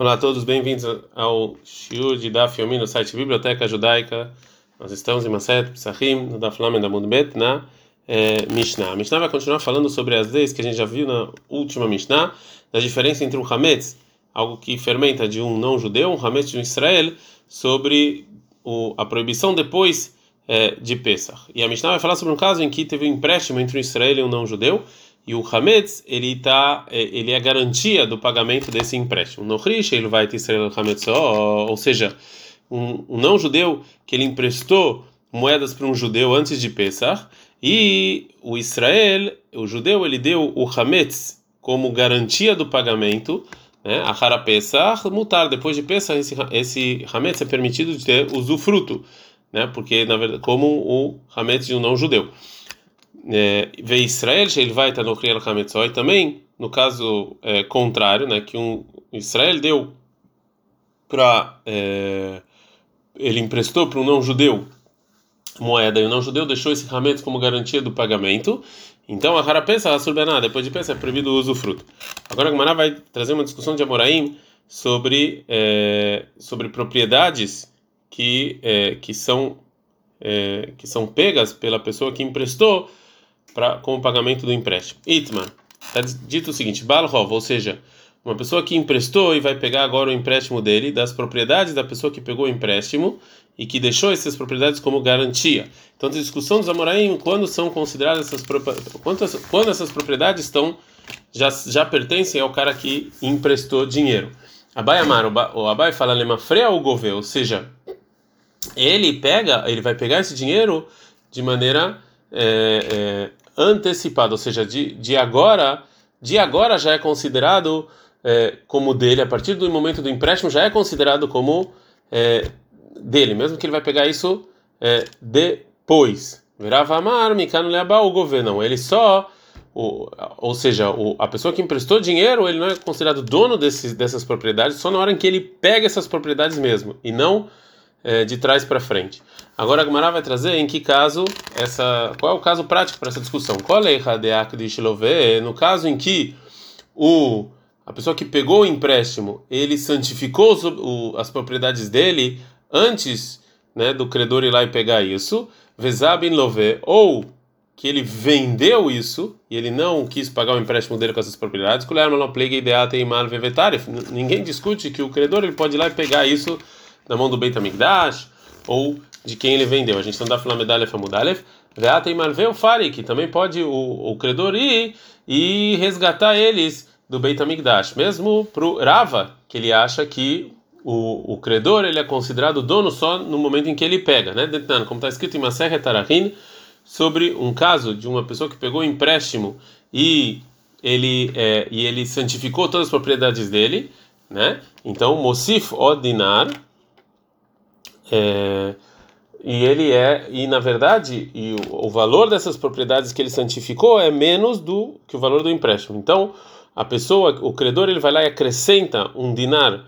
Olá a todos, bem-vindos ao Shiur de Daf Yomi no site Biblioteca Judaica. Nós estamos em Maset Psachim, no Daf Lamed Amud Bet, na eh, Mishnah. A Mishnah vai continuar falando sobre as leis que a gente já viu na última Mishnah, da diferença entre um Hametz, algo que fermenta de um não-judeu, um Hametz de um Israel, sobre o, a proibição depois eh, de Pesach. E a Mishnah vai falar sobre um caso em que teve um empréstimo entre um Israel e um não-judeu, e o Hametz, ele tá, ele é garantia do pagamento desse empréstimo. No Rish, ele vai ter o Hametz, ou seja, um, um não-judeu que ele emprestou moedas para um judeu antes de Pesach, e o Israel, o judeu, ele deu o Hametz como garantia do pagamento, né? A Hara Pesach, mutar, depois de Pesach, esse, esse Hametz é permitido de ter usufruto, né? Porque, na verdade, como o Hametz de um não-judeu ve Israel ele vai estar no Kriel Hametzoi também no caso é, contrário né que um Israel deu para é, ele emprestou para um não judeu moeda e o não judeu deixou esse Hametz como garantia do pagamento. Então a cara pensa a surbená depois de pensar é proibido o usufruto agora a Gemara vai trazer uma discussão de Amoraim sobre é, sobre propriedades que é, que são é, que são pegas pela pessoa que emprestou com o pagamento do empréstimo. Itman, está dito o seguinte: Balhov, ou seja, uma pessoa que emprestou e vai pegar agora o empréstimo dele, das propriedades da pessoa que pegou o empréstimo e que deixou essas propriedades como garantia. Então, a discussão dos Amoraim, quando são consideradas essas quando, quando essas propriedades estão já, já pertencem ao cara que emprestou dinheiro. Abai Amar, o Abai fala lema freia o governo, ou seja, ele pega, ele vai pegar esse dinheiro de maneira é, é, antecipada, ou seja, de, de agora, de agora já é considerado é, como dele, a partir do momento do empréstimo já é considerado como é, dele, mesmo que ele vai pegar isso é, depois. Virava amar, Mikano Leabá, o governo, ele só, o, ou seja, o, a pessoa que emprestou dinheiro, ele não é considerado dono dessas propriedades só na hora em que ele pega essas propriedades mesmo, e não é, de trás para frente. Agora a Gemara vai trazer em que caso essa, qual é o caso prático para essa discussão? Qual é no caso em que o a pessoa que pegou o empréstimo, ele santificou o, as propriedades dele antes, né, do credor ir lá e pegar isso, vezabin love, ou que ele vendeu isso e ele não quis pagar o empréstimo dele com essas propriedades, ninguém discute que o credor ele pode ir lá e pegar isso na mão do Beit HaMikdash ou de quem ele vendeu. A gente não dá falar medalha famudalef. Veata e malveu fari, que também pode o, o credor ir e resgatar eles do Beit HaMikdash, mesmo pro Rava, que ele acha que o, o credor ele é considerado dono só no momento em que ele pega, né? Como está escrito em Maser Tarahin, sobre um caso de uma pessoa que pegou um empréstimo e ele é, e ele santificou todas as propriedades dele, né? Então, Mosif Odinar é, e ele é e na verdade e o, o, valor dessas propriedades que ele santificou é menos do que o valor do empréstimo. Então a pessoa, o credor, ele vai lá e acrescenta um dinar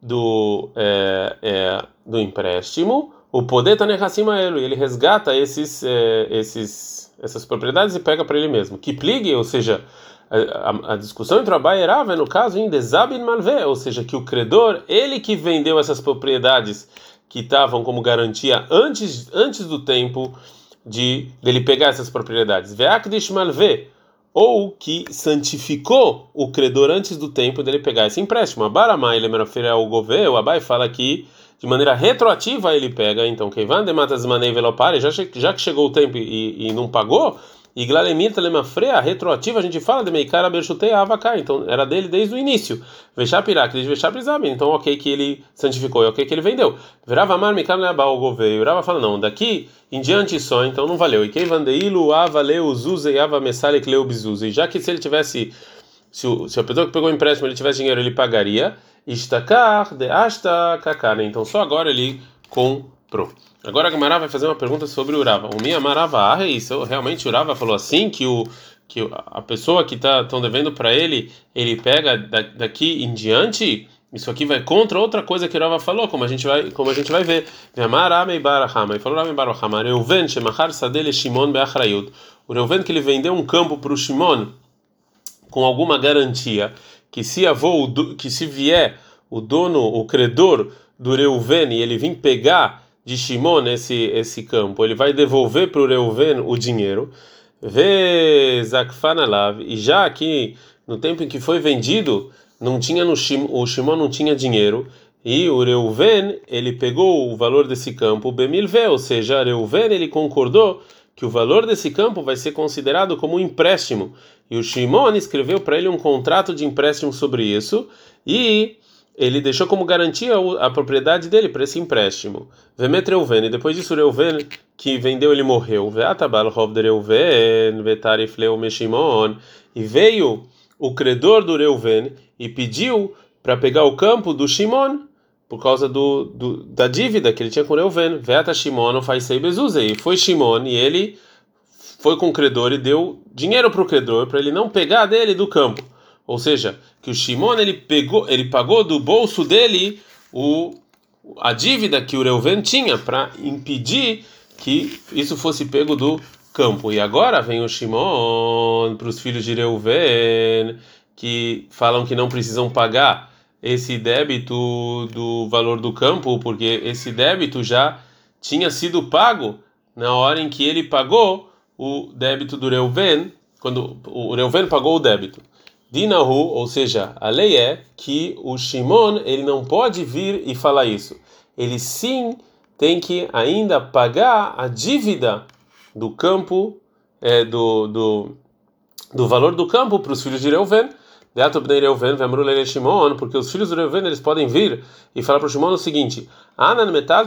do é, é, do empréstimo. O poder está acima ele, ele resgata esses é, esses essas propriedades e pega para ele mesmo. Que pligue, ou seja, a, a, discussão entre o Abai e Rava é no caso em Desabin Malvé, ou seja, que o credor, ele que vendeu essas propriedades que estavam como garantia antes, antes do tempo de dele pegar essas propriedades. Ve'akdish malve, ou que santificou o credor antes do tempo dele pegar esse empréstimo. Abaramai lemerafir ao governo, Abai fala que de maneira retroativa ele pega, então quem vai matas manei velopare, já já que chegou o tempo e, e não pagou, e Glalemir Telemafrea, retroativa, a gente fala de Meikara Berchutei Avakai, então era dele desde o início. Vexapirak, desde Vexaprizabin, então ok que ele santificou, e ok que ele vendeu. Virava Mar Meikara Leabal Goveio, Virava fala, não, daqui em diante só, então não valeu. E quem vandeilu avaleu Zuze e ava mesale cleu bizuze. Já que se ele tivesse, se, o, se a pessoa que pegou o empréstimo ele tivesse dinheiro, ele pagaria. Istakar de asta kakane, então só agora ele comprou. Agora a Gamara vai fazer uma pergunta sobre o Urava. O minha Marava é isso. Realmente o Urava falou assim que o que a pessoa que tá tão devendo para ele, ele pega daqui em diante, isso aqui vai contra outra coisa que o Urava falou, como a gente vai, como a gente vai ver. Amarame barahama. Ele falou Rame barahama. Reuven shemachar sadele Shimon beachrayut. O Reuven que ele vendeu um campo para o Shimon com alguma garantia que se avô, que se vier o dono, o credor do Reuven, e ele vir pegar de Shimon esse esse campo, ele vai devolver para o Reuven o dinheiro. Vê Zakfanalav, e já que no tempo em que foi vendido, não tinha no Shimon, o Shimon não tinha dinheiro, e o Reuven, ele pegou o valor desse campo, Bemilve, ou seja, Reuven, ele concordou que o valor desse campo vai ser considerado como um empréstimo. E o Shimon escreveu para ele um contrato de empréstimo sobre isso, e ele deixou como garantia a propriedade dele para esse empréstimo. Vemet Reuven, e depois disso Reuven, que vendeu, ele morreu. Veatabal Rov de Reuven, Vetarif Leu Meshimon, e veio o credor do Reuven e pediu para pegar o campo do Shimon por causa do, do, da dívida que ele tinha com o Reuven. Veta Shimon faz sei E foi Shimon e ele foi com o credor e deu dinheiro para o credor para ele não pegar dele do campo. Ou seja, que o Shimon ele pegou, ele pagou do bolso dele o a dívida que o Reuven tinha para impedir que isso fosse pego do campo. E agora vem o Shimon para os filhos de Reuven que falam que não precisam pagar esse débito do valor do campo, porque esse débito já tinha sido pago na hora em que ele pagou o débito do Reuven, quando o Reuven pagou o débito. Dinahu, ou seja, a lei é que o Shimon ele não pode vir e falar isso. Ele sim tem que ainda pagar a dívida do campo, é, do, do, do valor do campo para os filhos de Reuven. Porque os filhos de Reuven eles podem vir e falar para o Shimon o seguinte: metal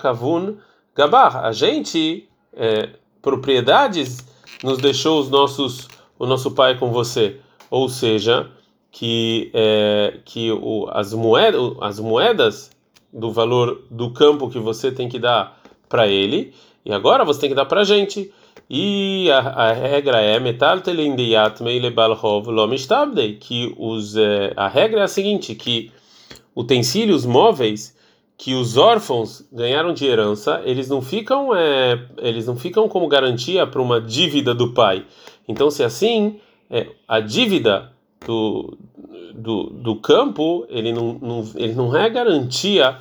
kavun gabar. A gente, é, propriedades, nos deixou os nossos, o nosso pai com você ou seja, que é, que o, as moedas as moedas do valor do campo que você tem que dar para ele e agora você tem que dar para a gente. E a, a, regra é metal que os é, a regra é a seguinte que utensílios móveis que os órfãos ganharam de herança eles não ficam é, eles não ficam como garantia para uma dívida do pai. Então se assim é, a dívida do, do, do campo ele não, não, ele não é garantia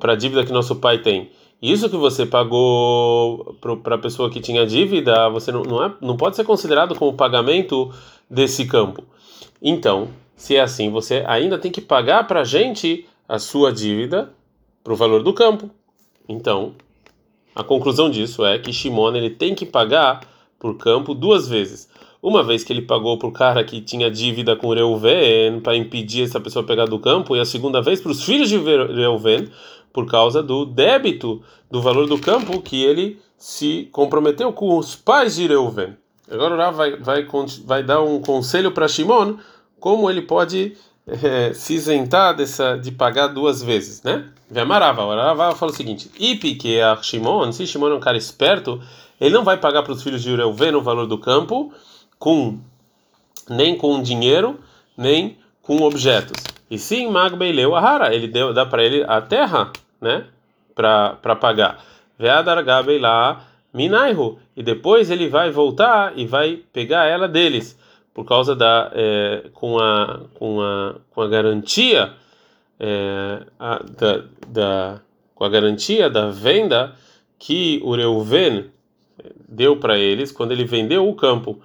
para a dívida que nosso pai tem. Isso que você pagou para a pessoa que tinha dívida, você não, não, é, não pode ser considerado como pagamento desse campo. Então, se é assim, você ainda tem que pagar para a gente a sua dívida para o valor do campo. Então, a conclusão disso é que Shimon ele tem que pagar por campo duas vezes. Uma vez que ele pagou para o cara que tinha dívida com Reuven para impedir essa pessoa pegar do campo, e a segunda vez para os filhos de Reuven por causa do débito do valor do campo que ele se comprometeu com os pais de Reuven. Agora o Rav vai, vai, vai dar um conselho para Shimon como ele pode é, se isentar dessa, de pagar duas vezes, né? Vemarava, o Rav fala o seguinte: Ipi, que é Shimon, se Shimon é um cara esperto, ele não vai pagar para os filhos de Reuven o valor do campo com nem com dinheiro, nem com objetos. E sim, Magbeileu Ahara, ele deu dá para ele a terra, né, para pagar. Veadar Gabeilá Minaihu, e depois ele vai voltar e vai pegar ela deles, por causa da é, com a com a com a garantia é, a, da, da com a garantia da venda que o Reuven deu para eles quando ele vendeu o campo.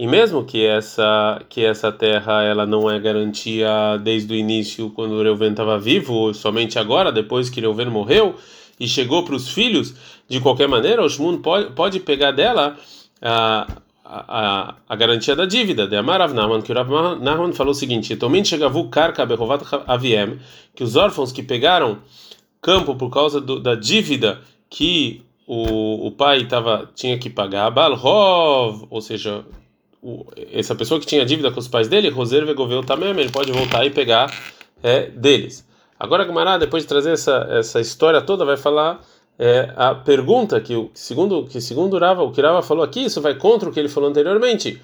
E mesmo que essa que essa terra ela não é garantia desde o início quando Reuven estava vivo, somente agora depois que Reuven morreu e chegou para os filhos, de qualquer maneira, o Shmun pode, pode pegar dela a, a, a garantia da dívida. De Amarav Nahman, que o Nahman falou o seguinte: "Tomente chegavu karka behovat aviem", que os órfãos que pegaram campo por causa do, da dívida que o, o pai tava, tinha que pagar Balrov, ou seja, essa pessoa que tinha dívida com os pais dele, Roser Vegoveu também, ele pode voltar e pegar é, deles. Agora, Gumará, depois de trazer essa, essa história toda, vai falar é, a pergunta que, segundo que segundo Rava, o que Rava falou aqui, isso vai contra o que ele falou anteriormente,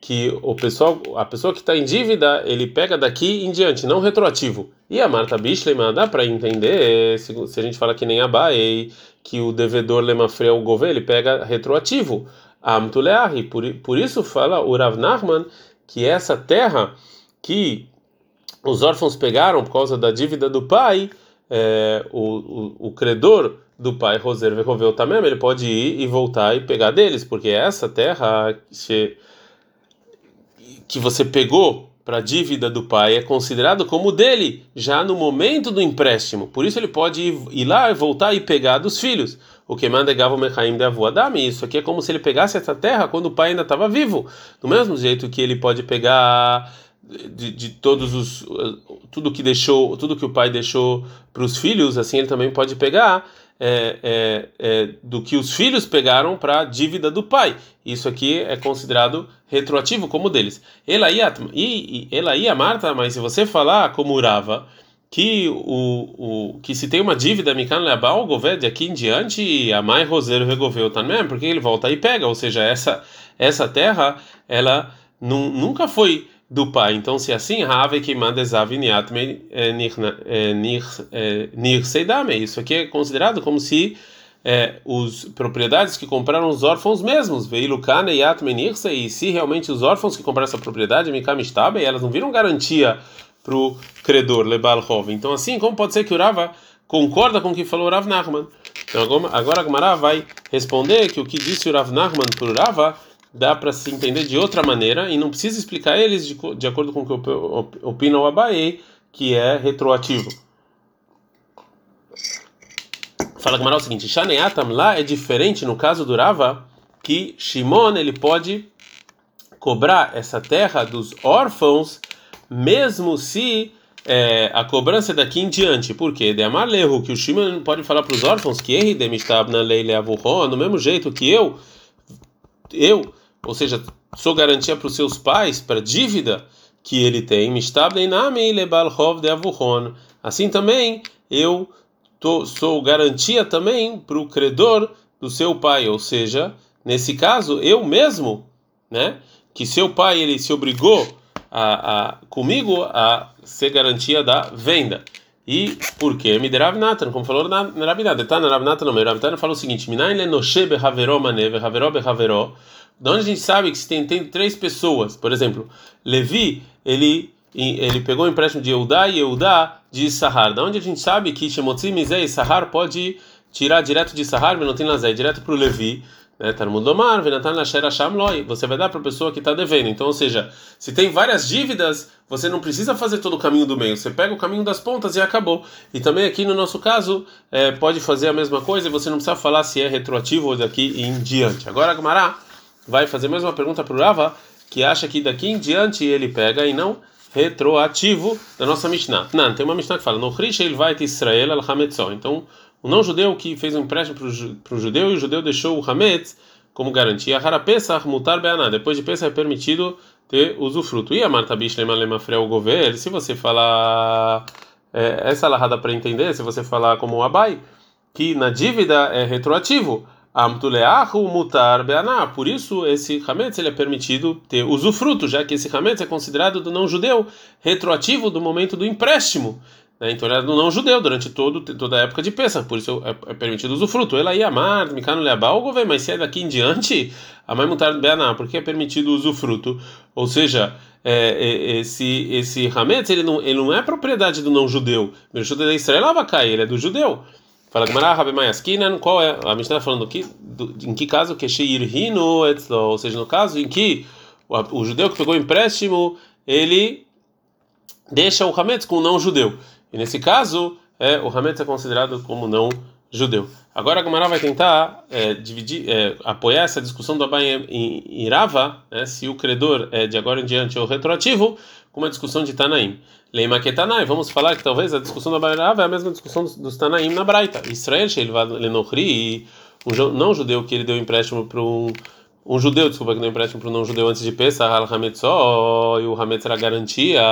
que o pessoal, a pessoa que está em dívida, ele pega daqui em diante, não retroativo. E a Marta Bishleman dá para entender, se, se, a gente fala que nem a Baei, que o devedor Lemafre o governo, ele pega retroativo. Amtuleahi. Por, por isso fala o Rav Nachman que essa terra que os órfãos pegaram por causa da dívida do pai, é, o, o, o, credor do pai, Roser Verroveu também, ele pode ir e voltar e pegar deles, porque essa terra que, que você pegou para a dívida do pai é considerado como dele já no momento do empréstimo. Por isso ele pode ir, ir lá e voltar e pegar dos filhos. O que manda Gavo Mechaim de Avuadami. Isso aqui é como se ele pegasse essa terra quando o pai ainda estava vivo. Do mesmo jeito que ele pode pegar de, de, todos os tudo que deixou tudo que o pai deixou para os filhos assim ele também pode pegar é, é, é, do que os filhos pegaram para a dívida do pai isso aqui é considerado retroativo como deles ela ia e ela ia Marta mas se você falar como Urava que o, o que se tem uma dívida Mikan Leabal Goved aqui em diante a mãe Roseiro regoveu também porque ele volta e pega ou seja essa essa terra ela nunca foi do pai. Então, se assim, Rave que Zaviniatme eh, eh, Nir Seidame. Isso aqui é considerado como se é, os propriedades que compraram os órfãos mesmos, Veilukane Yatme Nirse, e se realmente os órfãos que compraram essa propriedade, Mikamistabe, elas não viram garantia para o credor, Lebal Hov. Então, assim, como pode ser que o Rava concorda com o que falou o Rav Nachman? Então, agora a Gmará vai responder que o que disse o Rav Nachman para o Rava dá para se entender de outra maneira e não precisa explicar eles de, de acordo com o que opina o Abaei, que é retroativo. Fala Gamara o seguinte: Shaneatam lá é diferente no caso do Rava, que Shimon ele pode cobrar essa terra dos órfãos, mesmo se é, a cobrança é daqui em diante. Por quê? De amar lerro, que o Shimon pode falar para os órfãos que erre demistab na lei leavurro, no mesmo jeito que eu, eu ou seja, sou garantia para os seus pais, para a dívida que ele tem, assim também eu tô, sou garantia também para o credor do seu pai, ou seja, nesse caso, eu mesmo, né, que seu pai ele se obrigou a, a comigo a ser garantia da venda. E por quê? Miderav Natan, como falou na Rabinatan, tá na Rabinatan, não, Rabinatan falou o seguinte: Minain le noshe behaveró mané, behaveró behaveró de onde a gente sabe que se tem, tem três pessoas, por exemplo, Levi, ele ele pegou o empréstimo de Eudá e Eudá de Sahar. Da onde a gente sabe que Shemotzi, Mizé e Sahar pode tirar direto de Sahar, Venotin Lazé, direto para o Levi? Talmud Omar, Venatan Lasher Hasham Loi. Você vai dar para a pessoa que está devendo. Então, ou seja, se tem várias dívidas, você não precisa fazer todo o caminho do meio. Você pega o caminho das pontas e acabou. E também aqui no nosso caso, é, pode fazer a mesma coisa e você não precisa falar se é retroativo ou daqui em diante. Agora, Gamará vai fazer mais uma pergunta para o Rava, que acha que daqui em diante ele pega e não retroativo da nossa Mishnah. Não, tem uma Mishnah que fala: No ele vai Israel al Então, o não judeu que fez um empréstimo para o judeu e o judeu deixou o Hametz como garantia. Hara Pesach mutar beaná. Depois de Pesach é permitido ter usufruto. E a Marta Bishlema Lema Freu Gover, se você falar. É, essa larrada para entender, se você falar como o Abai, que na dívida é retroativo. Amtuleahu mutar beaná. Por isso, esse hametz ele é permitido ter usufruto, já que esse hametz é considerado do não judeu retroativo do momento do empréstimo. Né? Então ele é do não judeu durante todo, toda a época de peça, por isso é, é permitido usufruto. Ele aí amar, mikano leabal, mas se é daqui em diante, a mãe mutar beaná, porque é permitido usufruto. Ou seja, é, é, esse esse hametz ele não, ele não é propriedade do não judeu. O judeu da Israel vai cair, ele é do judeu. Fala Gemara, Rabi Mayaskinan, qual é? A gente está falando aqui, do, em que caso que Sheirhinu ou seja, no caso em que o, o, judeu que pegou empréstimo, ele deixa o Hametz com o não judeu. E nesse caso, é, o Hametz é considerado como não judeu. Agora a Gemara vai tentar é, dividir, é, apoiar essa discussão do Abai em Irava, né, se o credor é de agora em diante ou retroativo, com uma discussão de Tanaim. Leima que Tanai, vamos falar que talvez a discussão do Abai Irava é a mesma discussão dos, dos Tanaim na Braita. Israel, Lenochri, um não judeu que ele deu empréstimo para um um judeu, desculpa, que deu empréstimo para um não judeu antes de Pesach, al Hametzó, e o Hametz era garantia,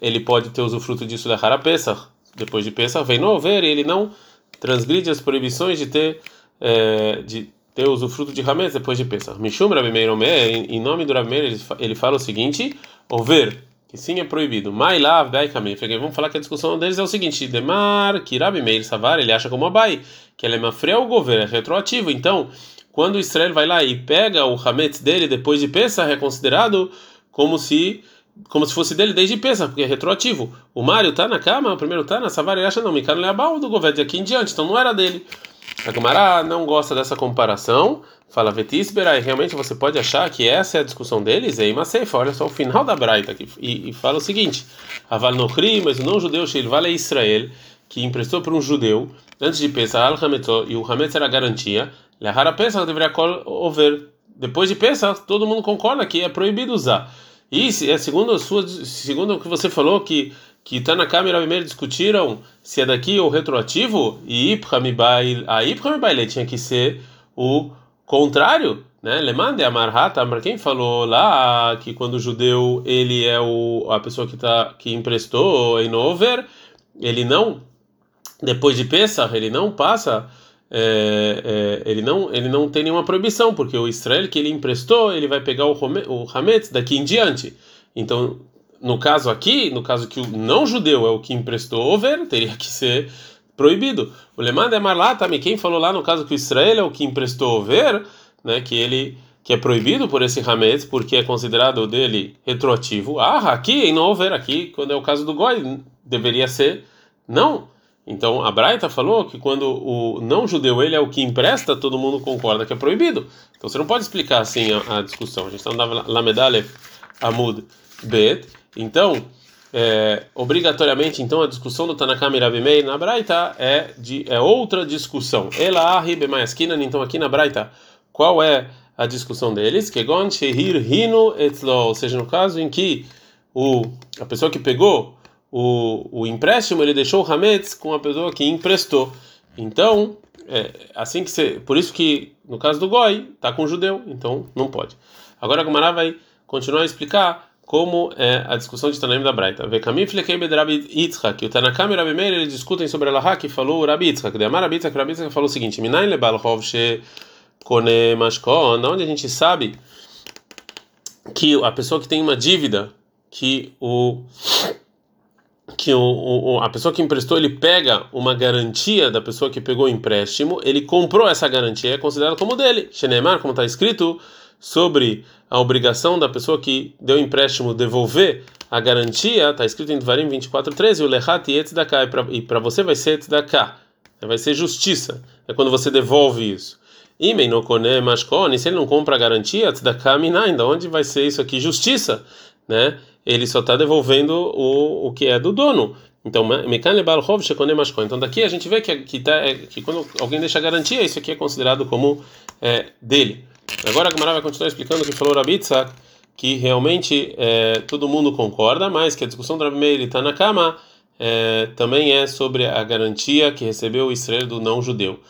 ele pode ter usufruto disso da Hara Pesach depois de Pesach, vem no ver ele não transgride as proibições de ter é, de ter usufruto de Hametz depois de Pesach. Mishum Rabi Meir em nome do Rabi Meir, ele fala o seguinte: over, que sim é proibido. Mailav Daikame. Vamos falar que a discussão deles é o seguinte: Demar, Rabi Meir Savar, ele acha como Abai, que ele é mafreu gover, é retroativo. Então, quando Israel vai lá e pega o Hametz dele depois de Pesach, é considerado como se como se fosse dele desde pensa, porque é retroativo. O Mário tá na cama, o primeiro tá na Savari acha não, Mikano Leabal do governo de aqui em diante, então não era dele. A Gamara não gosta dessa comparação, fala Vetisbera, e realmente você pode achar que essa é a discussão deles, e Maseifa, olha só o final da Braita aqui, e, e fala o seguinte: Aval Nochri, mas o não-judeu Sheilval é Israel, que emprestou para um judeu, antes de pensar Al e o Hametz era garantia, Lehara Pesach deveria over. Depois de Pesach, todo mundo concorda que é proibido usar. E é segundo sua, segundo o que você falou que que está na câmera primeiro discutiram se é daqui ou retroativo e Ibrahimibail, a tinha que ser o contrário, né? Lemande amarhata, para quem falou lá que quando o judeu ele é o a pessoa que tá que emprestou em over, ele não depois de Pesach, ele não passa é, é, ele não ele não tem nenhuma proibição porque o Israel que ele emprestou ele vai pegar o, o Hametz daqui em diante então no caso aqui, no caso que o não judeu é o que emprestou over, teria que ser proibido. O Lemad é Marlá também, quem falou lá no caso que o Israel é o que emprestou over, né, que ele que é proibido por esse Hametz, porque é considerado dele retroativo. Ah, aqui em não over aqui, quando é o caso do Goi, deveria ser não. Então a Braita falou que quando o não judeu ele é o que empresta, todo mundo concorda que é proibido. Então você não pode explicar assim a, a discussão. A gente está na Lamedale Amud Bet. Então, é, obrigatoriamente, então a discussão do Tanakam Rabi Meir na Braita é de é outra discussão. Ela arribe mais então aqui na Braita, qual é a discussão deles? Que gon shehir hino etlo, ou seja, no caso em que o a pessoa que pegou o, o empréstimo, ele deixou o hametz com a pessoa que emprestou. Então, é, assim que você, por isso que no caso do goi, tá com o judeu, então não pode. Agora a Gumara vai continuar a explicar como é a discussão de Tanaim da Braita. Vekamim flekei bedrabi Yitzhak, o Tanakam e Rabi Meir eles discutem sobre a Laha que falou o Rabi Yitzhak. De Amar Rabi Yitzhak, Rabi falou o seguinte: Minayin lebal hov she kone mashkon, onde a gente sabe que a pessoa que tem uma dívida, que o que o, o, a pessoa que emprestou ele pega uma garantia da pessoa que pegou o empréstimo, ele comprou essa garantia, é considerado como dele. Shenemar, como está escrito sobre a obrigação da pessoa que deu empréstimo devolver a garantia, está escrito em Dvarim 24:13, o lechat yetzdaká, e para você vai ser tzdaká, vai ser justiça, é quando você devolve isso. E meinokone mashkone, se ele não compra a garantia, tzdaká minain, da onde vai ser isso aqui? Justiça, né? Ele só está devolvendo o, o que é do dono. Então, então daqui a gente vê que, que, tá, é, que quando alguém deixa garantia, isso aqui é considerado como é, dele. Agora a Gamara vai continuar explicando o que falou Rabitza, que realmente é, todo mundo concorda, mas que a discussão do Rabi Meir está na cama é, também é sobre a garantia que recebeu o Israel do não judeu.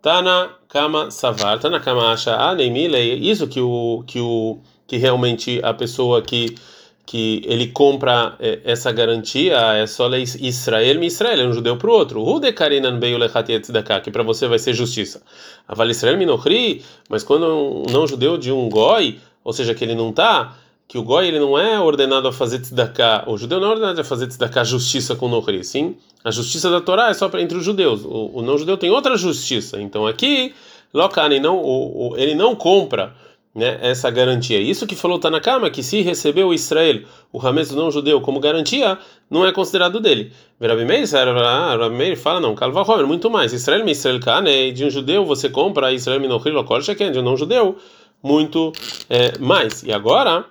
Tana Kama Savar, Tana Kama acha ah, isso que o que o que realmente a pessoa que que ele compra é, essa garantia é só lei Israel, Israel é um judeu para o outro. Que para você vai ser justiça. Aval Israel minochri, mas quando um não judeu de um goi, ou seja, que ele não está, que o goi ele não é ordenado a fazer tzedakah, o judeu não é ordenado a fazer tzedakah justiça com nochri, sim? A justiça da Torá é só para entre os judeus. O, o não judeu tem outra justiça. Então aqui, Lokani não, o, o, ele não compra né, essa garantia. Isso que falou Tanakama, que se recebeu Israel, o Hametz não judeu, como garantia, não é considerado dele. Rabi Meir, Rabi Meir fala, não, Calva Homer, muito mais. Israel me Israel Kane, de um judeu você compra Israel Sheken, de um não judeu, muito é, mais. E agora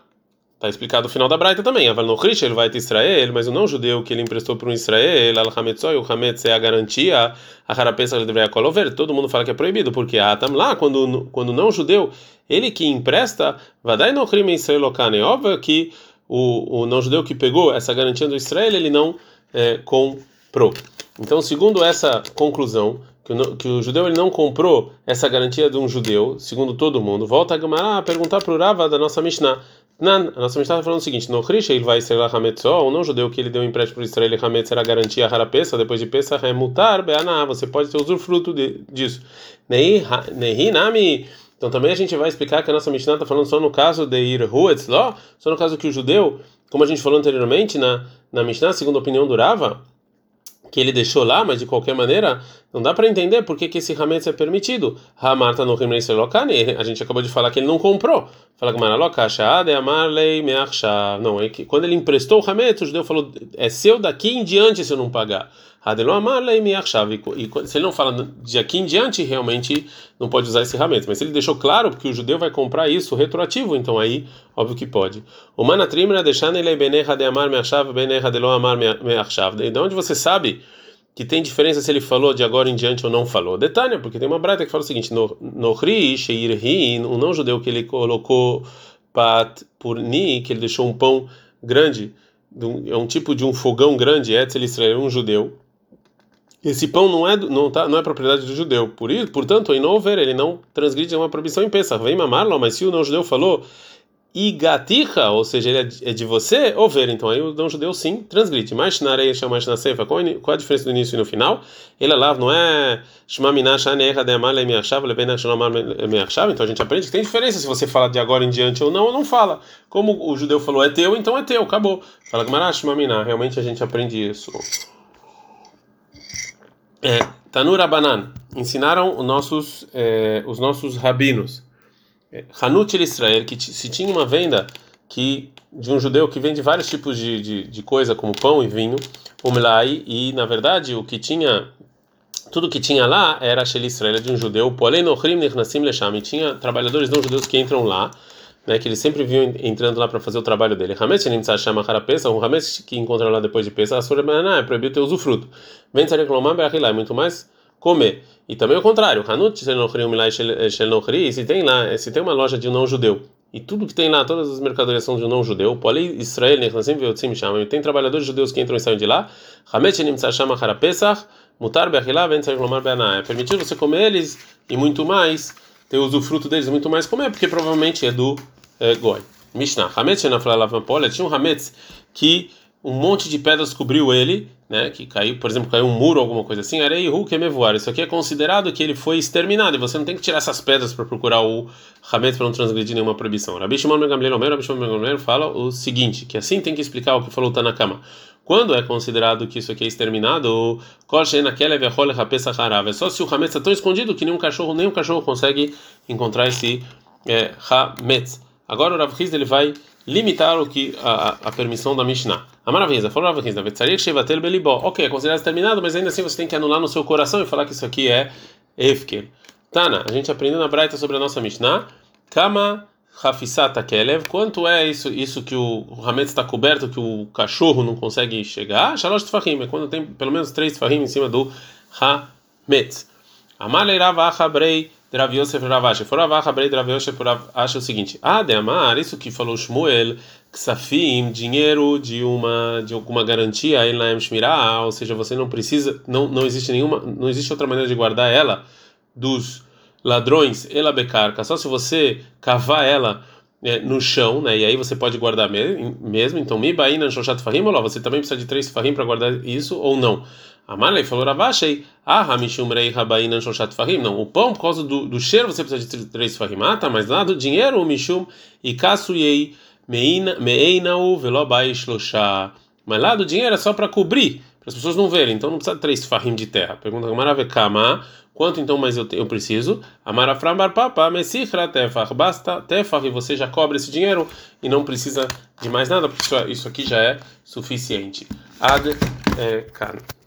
Está explicado o final da Braita também. Aval no ele vai ter Israel, mas o não judeu que ele emprestou para um Israel, al Hametzoi, o Hametz é a garantia, a Harapesa deveria colover. Todo mundo fala que é proibido, porque ah, tam lá, quando quando não judeu, ele que empresta, vai no crime Israel É óbvio que o, o não judeu que pegou essa garantia do Israel, ele não é, comprou. Então, segundo essa conclusão, que o, que o judeu ele não comprou essa garantia de um judeu, segundo todo mundo, volta a Gamara a perguntar para o Rava da nossa Mishnah. Nan, a nossa Mishnah está falando o seguinte: no Krisha ele vai ser lá Hametzó, o não judeu que ele deu um empréstimo para Israel, Hametz era garantia Harapesa, depois de Pesach é mutar, Beaná, você pode ter usufruto de, disso. Nehi Nami. Então também a gente vai explicar que a nossa Mishnah está falando só no caso de Ir Huetzló, só no caso que o judeu, como a gente falou anteriormente na, na Mishnah, segundo a opinião do Rava, que ele deixou lá, mas de qualquer maneira não dá para entender por que, que esse hametz é permitido. Hamarta no Lokane, a gente acabou de falar que ele não comprou. Fala que Maralokashade Amarlei Meachshav. Não, é que quando ele emprestou o hametz, o judeu falou: é seu daqui em diante se eu não pagar. E se ele não fala de aqui em diante, realmente não pode usar esse hametz. Mas se ele deixou claro que o judeu vai comprar isso retroativo, então aí, óbvio que pode. O deixando Benei Hademar Meachshav, Benei Hadelo Amar Meachshav. De onde você sabe? que tem diferença se ele falou de agora em diante ou não falou. Detalhe, porque tem uma brata que fala o seguinte: no ri um não judeu que ele colocou pat purni, que ele deixou um pão grande, é um tipo de um fogão grande, etzel Israel, um judeu. Esse pão não é não tá não é propriedade do judeu. Por isso, portanto, em não ver ele não transgride uma proibição em Pesach. Vem mamarlo, mas se o não judeu falou igaticha, ou seja, ele é de você, ou ver. Então aí o não judeu sim transgride. Mas na areia chama na sefa, qual a diferença do início e no final? Ele lá não é. Então a gente aprende que tem diferença se você fala de agora em diante ou não, ou não fala. Como o judeu falou é teu, então é teu, acabou. Fala realmente a gente aprende isso. É, Tanura Banan, ensinaram os nossos, é, os nossos rabinos. Hanut Israel, que se tinha uma venda que de um judeu que vende vários tipos de, de, de coisa, como pão e vinho, umlai, e na verdade o que tinha, tudo que tinha lá era Shel Israel, de um judeu, tinha trabalhadores não judeus que entram lá, né, que eles sempre vinham entrando lá para fazer o trabalho dele. Hametz Nimtza chama Harapesa, um Hametz que encontra lá depois de Pesach, é proibido ter usufruto. Vem Tzarek Beachilai, muito mais comer. E também o contrário, Hanut se tem lá, se tem uma loja de um não judeu e tudo que tem lá, todas as mercadorias são de um não judeu, Poli Israel, e tem trabalhadores judeus que entram e saem de lá, Mutar É permitido você comer eles e muito mais, ter usufruto deles e muito mais comer, porque provavelmente é do é, Goi. Mishnah, Hametz tinha um Hametz que um monte de pedras cobriu ele, né? Que caiu, por exemplo, caiu um muro, alguma coisa assim. Arei hu kemevoar. Isso aqui é considerado que ele foi exterminado. E você não tem que tirar essas pedras para procurar o Hametz para não transgredir nenhuma proibição. Rabi Shimon Ben Gamliel Omer, Rabi Shimon Ben fala o seguinte, que assim tem que explicar o que falou Tanakama. Quando é considerado que isso aqui é exterminado, é só se o Hametz está tão escondido que nenhum cachorro, nem um cachorro consegue encontrar esse é, Hametz. Agora o Rav Hiz, ele vai limitar o que a, a permissão da Mishnah. A maravilha, falou Rav Hiz, Ok, é considerado terminado, mas ainda assim você tem que anular no seu coração e falar que isso aqui é Efker. Tana, a gente aprendeu na Braita sobre a nossa Mishnah. Kama Hafisata Kelev, quanto é isso, isso que o, Hametz está coberto, que o cachorro não consegue chegar? Shalosh Tfahim, é quando tem pelo menos três Tfahim em cima do Hametz. Amaleirava Achabrei Drav Yosef Ravash. For Ravach Abrei Drav Yosef acha o seguinte: Ah, de amar, isso que falou Shmuel, Ksafim, dinheiro de uma de alguma garantia, Elaim Shmirah, ou seja, você não precisa, não, não existe nenhuma, não existe outra maneira de guardar ela dos ladrões, ela becarca, só se você cavar ela é, no chão, né? E aí você pode guardar mesmo. Então, mibaina shoshat fahim, ou você também precisa de três fahim para guardar isso ou não? Amalei falou Ravashei, ah, hamishum rei rabaina shoshat fahim. Não, o pão por causa do, do cheiro você precisa de três fahim. Ah, tá, mas lá do dinheiro o mishum e kasuyei meinau velobai shlosha. Mas lá do dinheiro é só para cobrir, as pessoas não verem. Então não precisa de três fahim de terra. Pergunta Maravekama. Quanto então mais eu, eu preciso? Amarafram barpapa, mesichra tefach. Basta tefach e você já cobra esse dinheiro e não precisa de mais nada, porque isso, aqui já é suficiente. Ad kan.